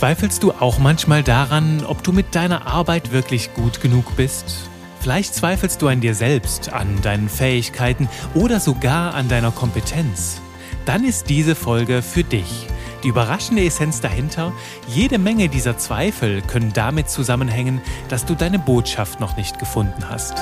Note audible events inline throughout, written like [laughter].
Zweifelst du auch manchmal daran, ob du mit deiner Arbeit wirklich gut genug bist? Vielleicht zweifelst du an dir selbst, an deinen Fähigkeiten oder sogar an deiner Kompetenz. Dann ist diese Folge für dich. Die überraschende Essenz dahinter, jede Menge dieser Zweifel können damit zusammenhängen, dass du deine Botschaft noch nicht gefunden hast.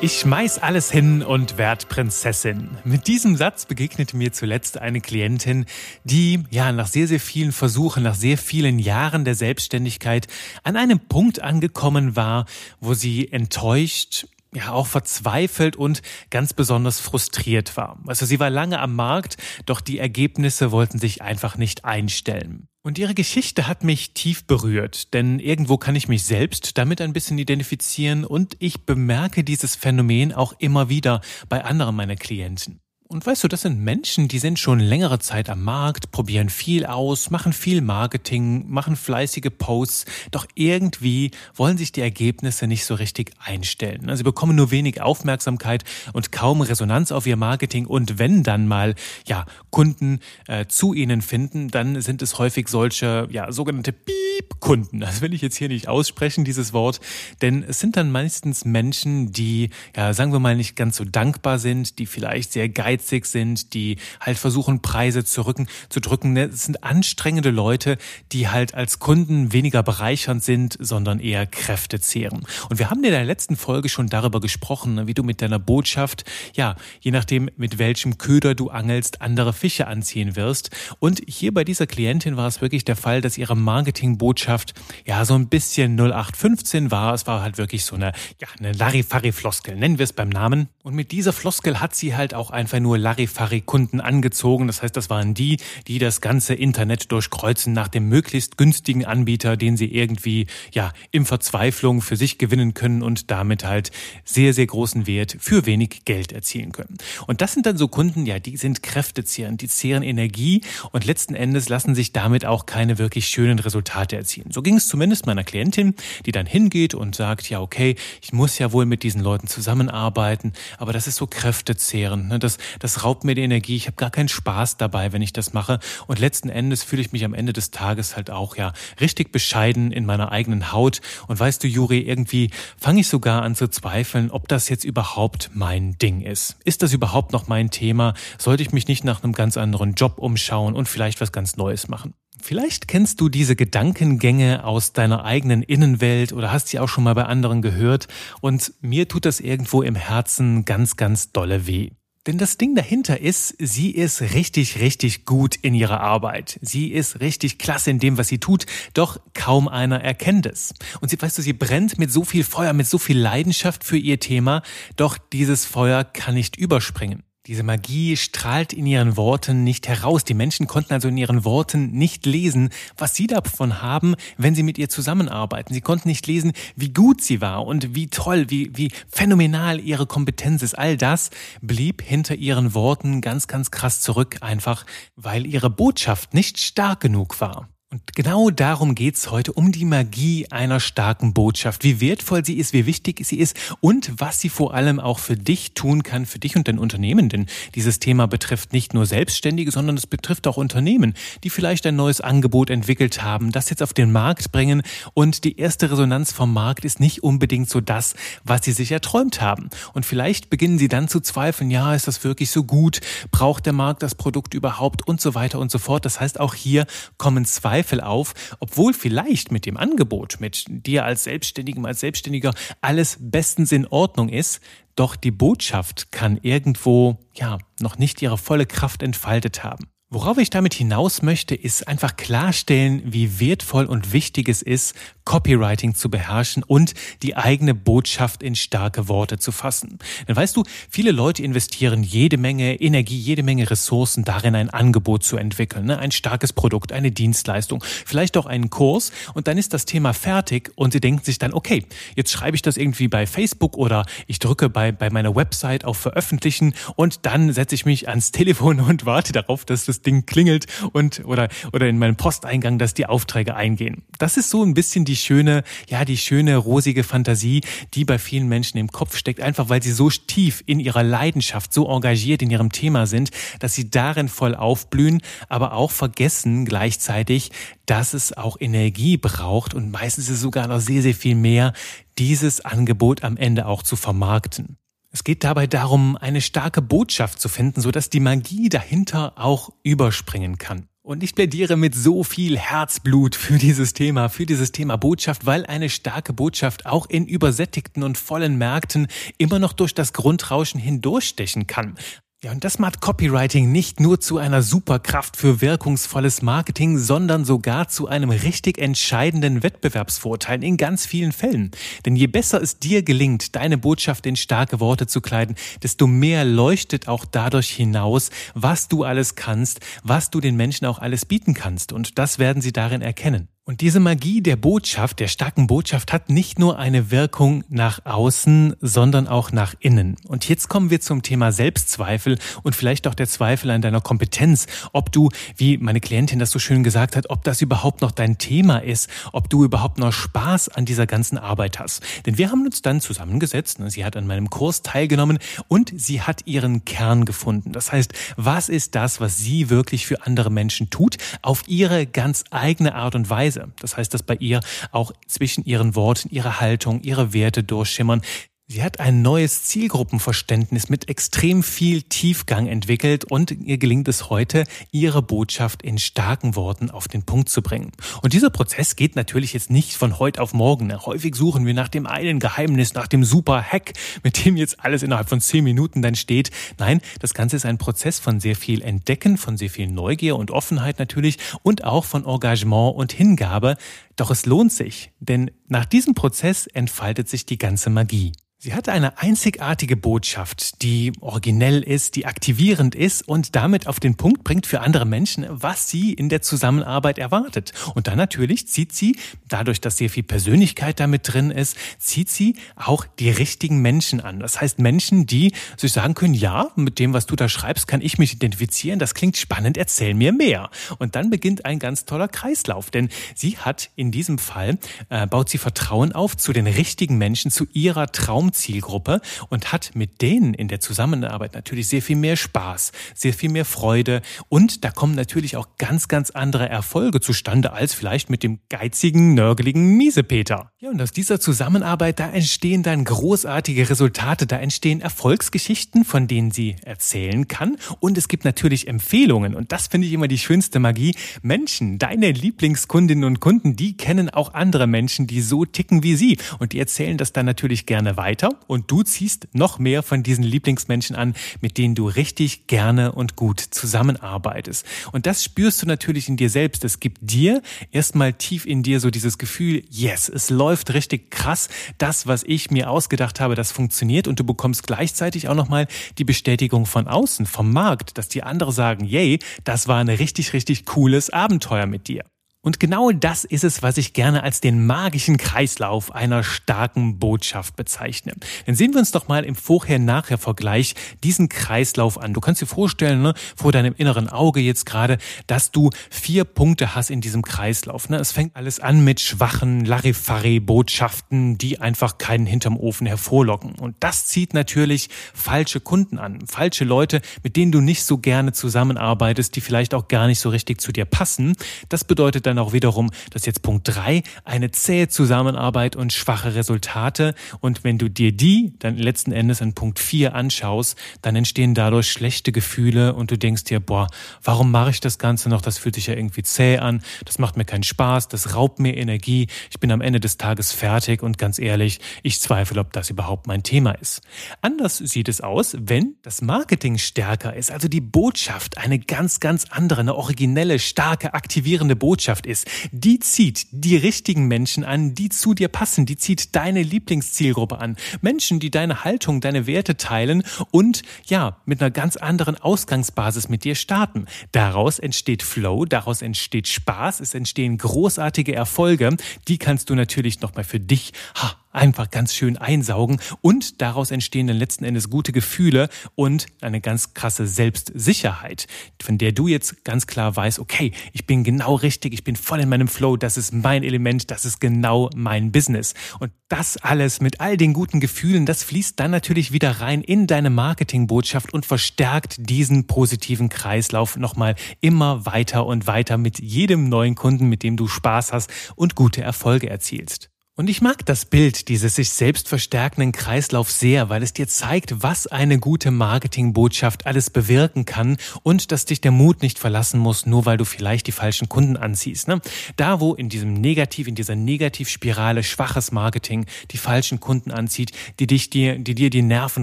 Ich schmeiß alles hin und werd Prinzessin. Mit diesem Satz begegnete mir zuletzt eine Klientin, die ja nach sehr, sehr vielen Versuchen, nach sehr vielen Jahren der Selbstständigkeit an einem Punkt angekommen war, wo sie enttäuscht, ja auch verzweifelt und ganz besonders frustriert war. Also sie war lange am Markt, doch die Ergebnisse wollten sich einfach nicht einstellen. Und ihre Geschichte hat mich tief berührt, denn irgendwo kann ich mich selbst damit ein bisschen identifizieren und ich bemerke dieses Phänomen auch immer wieder bei anderen meiner Klienten. Und weißt du, das sind Menschen, die sind schon längere Zeit am Markt, probieren viel aus, machen viel Marketing, machen fleißige Posts, doch irgendwie wollen sich die Ergebnisse nicht so richtig einstellen. Sie bekommen nur wenig Aufmerksamkeit und kaum Resonanz auf ihr Marketing und wenn dann mal ja Kunden äh, zu ihnen finden, dann sind es häufig solche ja sogenannte Piep-Kunden. Das will ich jetzt hier nicht aussprechen, dieses Wort, denn es sind dann meistens Menschen, die ja sagen wir mal nicht ganz so dankbar sind, die vielleicht sehr geizig geizig sind, die halt versuchen, Preise zu, rücken, zu drücken. Ne, sind anstrengende Leute, die halt als Kunden weniger bereichernd sind, sondern eher Kräfte zehren. Und wir haben in der letzten Folge schon darüber gesprochen, ne, wie du mit deiner Botschaft, ja, je nachdem, mit welchem Köder du angelst, andere Fische anziehen wirst. Und hier bei dieser Klientin war es wirklich der Fall, dass ihre Marketingbotschaft ja so ein bisschen 0815 war. Es war halt wirklich so eine, ja, eine Larifari-Floskel, nennen wir es beim Namen. Und mit dieser Floskel hat sie halt auch einfach nur nur Larifari-Kunden angezogen. Das heißt, das waren die, die das ganze Internet durchkreuzen nach dem möglichst günstigen Anbieter, den sie irgendwie, ja, in Verzweiflung für sich gewinnen können und damit halt sehr, sehr großen Wert für wenig Geld erzielen können. Und das sind dann so Kunden, ja, die sind kräftezehrend, die zehren Energie und letzten Endes lassen sich damit auch keine wirklich schönen Resultate erzielen. So ging es zumindest meiner Klientin, die dann hingeht und sagt, ja, okay, ich muss ja wohl mit diesen Leuten zusammenarbeiten, aber das ist so kräftezehrend. Ne? Das, das raubt mir die Energie, ich habe gar keinen Spaß dabei, wenn ich das mache. Und letzten Endes fühle ich mich am Ende des Tages halt auch ja richtig bescheiden in meiner eigenen Haut. Und weißt du, Juri, irgendwie fange ich sogar an zu zweifeln, ob das jetzt überhaupt mein Ding ist. Ist das überhaupt noch mein Thema? Sollte ich mich nicht nach einem ganz anderen Job umschauen und vielleicht was ganz Neues machen? Vielleicht kennst du diese Gedankengänge aus deiner eigenen Innenwelt oder hast sie auch schon mal bei anderen gehört und mir tut das irgendwo im Herzen ganz, ganz dolle weh. Denn das Ding dahinter ist, sie ist richtig, richtig gut in ihrer Arbeit. Sie ist richtig klasse in dem, was sie tut, doch kaum einer erkennt es. Und sie, weißt du, sie brennt mit so viel Feuer, mit so viel Leidenschaft für ihr Thema, doch dieses Feuer kann nicht überspringen. Diese Magie strahlt in ihren Worten nicht heraus. Die Menschen konnten also in ihren Worten nicht lesen, was sie davon haben, wenn sie mit ihr zusammenarbeiten. Sie konnten nicht lesen, wie gut sie war und wie toll, wie, wie phänomenal ihre Kompetenz ist. All das blieb hinter ihren Worten ganz, ganz krass zurück, einfach weil ihre Botschaft nicht stark genug war. Und genau darum geht's heute, um die Magie einer starken Botschaft, wie wertvoll sie ist, wie wichtig sie ist und was sie vor allem auch für dich tun kann, für dich und dein Unternehmen. Denn dieses Thema betrifft nicht nur Selbstständige, sondern es betrifft auch Unternehmen, die vielleicht ein neues Angebot entwickelt haben, das jetzt auf den Markt bringen und die erste Resonanz vom Markt ist nicht unbedingt so das, was sie sich erträumt haben. Und vielleicht beginnen sie dann zu zweifeln, ja, ist das wirklich so gut? Braucht der Markt das Produkt überhaupt? Und so weiter und so fort. Das heißt, auch hier kommen zwei Zweifel auf, obwohl vielleicht mit dem Angebot, mit dir als Selbstständigem, als Selbstständiger alles bestens in Ordnung ist, doch die Botschaft kann irgendwo, ja, noch nicht ihre volle Kraft entfaltet haben. Worauf ich damit hinaus möchte, ist einfach klarstellen, wie wertvoll und wichtig es ist, Copywriting zu beherrschen und die eigene Botschaft in starke Worte zu fassen. Denn weißt du, viele Leute investieren jede Menge Energie, jede Menge Ressourcen darin, ein Angebot zu entwickeln, ne? ein starkes Produkt, eine Dienstleistung, vielleicht auch einen Kurs und dann ist das Thema fertig und sie denken sich dann, okay, jetzt schreibe ich das irgendwie bei Facebook oder ich drücke bei, bei meiner Website auf Veröffentlichen und dann setze ich mich ans Telefon [laughs] und warte darauf, dass das Ding klingelt und oder oder in meinem Posteingang, dass die Aufträge eingehen. Das ist so ein bisschen die schöne, ja, die schöne rosige Fantasie, die bei vielen Menschen im Kopf steckt, einfach weil sie so tief in ihrer Leidenschaft, so engagiert in ihrem Thema sind, dass sie darin voll aufblühen, aber auch vergessen gleichzeitig, dass es auch Energie braucht und meistens ist es sogar noch sehr, sehr viel mehr, dieses Angebot am Ende auch zu vermarkten. Es geht dabei darum, eine starke Botschaft zu finden, sodass die Magie dahinter auch überspringen kann. Und ich plädiere mit so viel Herzblut für dieses Thema, für dieses Thema Botschaft, weil eine starke Botschaft auch in übersättigten und vollen Märkten immer noch durch das Grundrauschen hindurchstechen kann. Ja, und das macht Copywriting nicht nur zu einer Superkraft für wirkungsvolles Marketing, sondern sogar zu einem richtig entscheidenden Wettbewerbsvorteil in ganz vielen Fällen. Denn je besser es dir gelingt, deine Botschaft in starke Worte zu kleiden, desto mehr leuchtet auch dadurch hinaus, was du alles kannst, was du den Menschen auch alles bieten kannst. Und das werden sie darin erkennen. Und diese Magie der Botschaft, der starken Botschaft hat nicht nur eine Wirkung nach außen, sondern auch nach innen. Und jetzt kommen wir zum Thema Selbstzweifel und vielleicht auch der Zweifel an deiner Kompetenz, ob du, wie meine Klientin das so schön gesagt hat, ob das überhaupt noch dein Thema ist, ob du überhaupt noch Spaß an dieser ganzen Arbeit hast. Denn wir haben uns dann zusammengesetzt, sie hat an meinem Kurs teilgenommen und sie hat ihren Kern gefunden. Das heißt, was ist das, was sie wirklich für andere Menschen tut, auf ihre ganz eigene Art und Weise. Weise. Das heißt, dass bei ihr auch zwischen ihren Worten, ihre Haltung, ihre Werte durchschimmern. Sie hat ein neues Zielgruppenverständnis mit extrem viel Tiefgang entwickelt und ihr gelingt es heute, ihre Botschaft in starken Worten auf den Punkt zu bringen. Und dieser Prozess geht natürlich jetzt nicht von heute auf morgen. Häufig suchen wir nach dem einen Geheimnis, nach dem super Hack, mit dem jetzt alles innerhalb von zehn Minuten dann steht. Nein, das Ganze ist ein Prozess von sehr viel Entdecken, von sehr viel Neugier und Offenheit natürlich und auch von Engagement und Hingabe. Doch es lohnt sich, denn nach diesem Prozess entfaltet sich die ganze Magie. Sie hat eine einzigartige Botschaft, die originell ist, die aktivierend ist und damit auf den Punkt bringt für andere Menschen, was sie in der Zusammenarbeit erwartet. Und dann natürlich zieht sie, dadurch, dass sehr viel Persönlichkeit damit drin ist, zieht sie auch die richtigen Menschen an. Das heißt Menschen, die sich sagen können, ja, mit dem, was du da schreibst, kann ich mich identifizieren, das klingt spannend, erzähl mir mehr. Und dann beginnt ein ganz toller Kreislauf, denn sie hat in diesem Fall, äh, baut sie Vertrauen auf zu den richtigen Menschen, zu ihrer Traum Traumzielgruppe und hat mit denen in der Zusammenarbeit natürlich sehr viel mehr Spaß, sehr viel mehr Freude und da kommen natürlich auch ganz, ganz andere Erfolge zustande als vielleicht mit dem geizigen, nörgeligen Miesepeter. Ja, und aus dieser Zusammenarbeit, da entstehen dann großartige Resultate, da entstehen Erfolgsgeschichten, von denen sie erzählen kann und es gibt natürlich Empfehlungen und das finde ich immer die schönste Magie. Menschen, deine Lieblingskundinnen und Kunden, die kennen auch andere Menschen, die so ticken wie sie und die erzählen das dann natürlich gerne weiter und du ziehst noch mehr von diesen Lieblingsmenschen an, mit denen du richtig gerne und gut zusammenarbeitest. Und das spürst du natürlich in dir selbst. Es gibt dir erstmal tief in dir so dieses Gefühl, yes, es läuft richtig krass. Das, was ich mir ausgedacht habe, das funktioniert und du bekommst gleichzeitig auch nochmal die Bestätigung von außen, vom Markt, dass die andere sagen, yay, das war ein richtig, richtig cooles Abenteuer mit dir. Und genau das ist es, was ich gerne als den magischen Kreislauf einer starken Botschaft bezeichne. Dann sehen wir uns doch mal im Vorher-Nachher-Vergleich diesen Kreislauf an. Du kannst dir vorstellen, ne, vor deinem inneren Auge jetzt gerade, dass du vier Punkte hast in diesem Kreislauf. Ne? Es fängt alles an mit schwachen Larifari-Botschaften, die einfach keinen hinterm Ofen hervorlocken. Und das zieht natürlich falsche Kunden an, falsche Leute, mit denen du nicht so gerne zusammenarbeitest, die vielleicht auch gar nicht so richtig zu dir passen. Das bedeutet dann auch wiederum, dass jetzt Punkt drei eine zähe Zusammenarbeit und schwache Resultate. Und wenn du dir die dann letzten Endes an Punkt vier anschaust, dann entstehen dadurch schlechte Gefühle und du denkst dir, boah, warum mache ich das Ganze noch? Das fühlt sich ja irgendwie zäh an. Das macht mir keinen Spaß. Das raubt mir Energie. Ich bin am Ende des Tages fertig und ganz ehrlich, ich zweifle, ob das überhaupt mein Thema ist. Anders sieht es aus, wenn das Marketing stärker ist, also die Botschaft eine ganz, ganz andere, eine originelle, starke, aktivierende Botschaft Botschaft ist, die zieht die richtigen Menschen an, die zu dir passen, die zieht deine Lieblingszielgruppe an. Menschen, die deine Haltung, deine Werte teilen und ja, mit einer ganz anderen Ausgangsbasis mit dir starten. Daraus entsteht Flow, daraus entsteht Spaß, es entstehen großartige Erfolge. Die kannst du natürlich nochmal für dich ha, einfach ganz schön einsaugen und daraus entstehen dann letzten Endes gute Gefühle und eine ganz krasse Selbstsicherheit, von der du jetzt ganz klar weißt, okay, ich bin genau richtig, ich bin voll in meinem Flow, das ist mein Element, das ist genau mein Business. Und das alles mit all den guten Gefühlen, das fließt dann natürlich wieder rein in deine Marketingbotschaft und verstärkt diesen positiven Kreislauf nochmal immer weiter und weiter mit jedem neuen Kunden, mit dem du Spaß hast und gute Erfolge erzielst. Und ich mag das Bild dieses sich selbst verstärkenden Kreislaufs sehr, weil es dir zeigt, was eine gute Marketingbotschaft alles bewirken kann und dass dich der Mut nicht verlassen muss, nur weil du vielleicht die falschen Kunden anziehst. Ne? Da, wo in diesem Negativ, in dieser Negativspirale schwaches Marketing die falschen Kunden anzieht, die dich dir, die dir die Nerven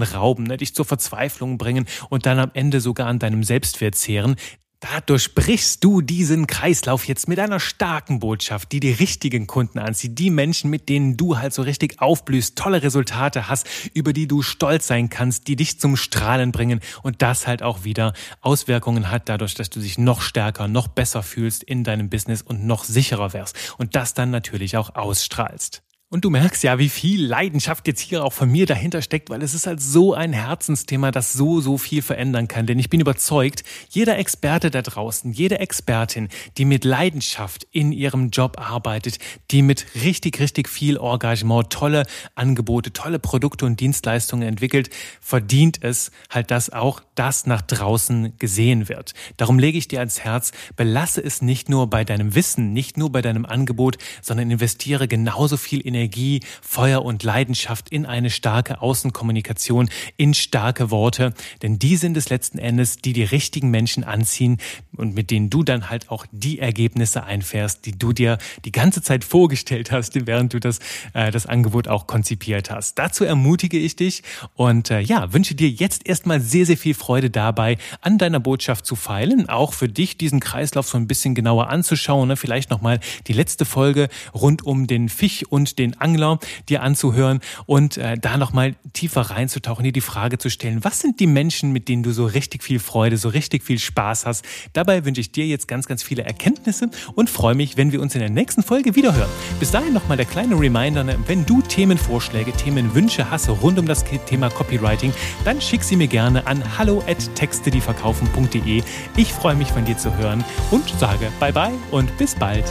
rauben, ne? dich zur Verzweiflung bringen und dann am Ende sogar an deinem Selbstwert zehren, da durchbrichst du diesen Kreislauf jetzt mit einer starken Botschaft, die die richtigen Kunden anzieht, die Menschen, mit denen du halt so richtig aufblühst, tolle Resultate hast, über die du stolz sein kannst, die dich zum Strahlen bringen und das halt auch wieder Auswirkungen hat dadurch, dass du dich noch stärker, noch besser fühlst in deinem Business und noch sicherer wärst und das dann natürlich auch ausstrahlst. Und du merkst ja, wie viel Leidenschaft jetzt hier auch von mir dahinter steckt, weil es ist halt so ein Herzensthema, das so, so viel verändern kann. Denn ich bin überzeugt, jeder Experte da draußen, jede Expertin, die mit Leidenschaft in ihrem Job arbeitet, die mit richtig, richtig viel Engagement tolle Angebote, tolle Produkte und Dienstleistungen entwickelt, verdient es halt, dass auch das nach draußen gesehen wird. Darum lege ich dir ans Herz, belasse es nicht nur bei deinem Wissen, nicht nur bei deinem Angebot, sondern investiere genauso viel in Energie, Feuer und Leidenschaft in eine starke Außenkommunikation, in starke Worte. Denn die sind es letzten Endes, die die richtigen Menschen anziehen und mit denen du dann halt auch die Ergebnisse einfährst, die du dir die ganze Zeit vorgestellt hast, während du das, äh, das Angebot auch konzipiert hast. Dazu ermutige ich dich und äh, ja, wünsche dir jetzt erstmal sehr, sehr viel Freude dabei, an deiner Botschaft zu feilen, auch für dich diesen Kreislauf so ein bisschen genauer anzuschauen. Ne? Vielleicht nochmal die letzte Folge rund um den Fisch und den den Angler dir anzuhören und äh, da nochmal tiefer reinzutauchen, dir die Frage zu stellen, was sind die Menschen, mit denen du so richtig viel Freude, so richtig viel Spaß hast. Dabei wünsche ich dir jetzt ganz, ganz viele Erkenntnisse und freue mich, wenn wir uns in der nächsten Folge wiederhören. Bis dahin nochmal der kleine Reminder, ne, wenn du Themenvorschläge, Themenwünsche hast rund um das Thema Copywriting, dann schick sie mir gerne an hallo at textedieverkaufen.de. Ich freue mich von dir zu hören und sage bye bye und bis bald.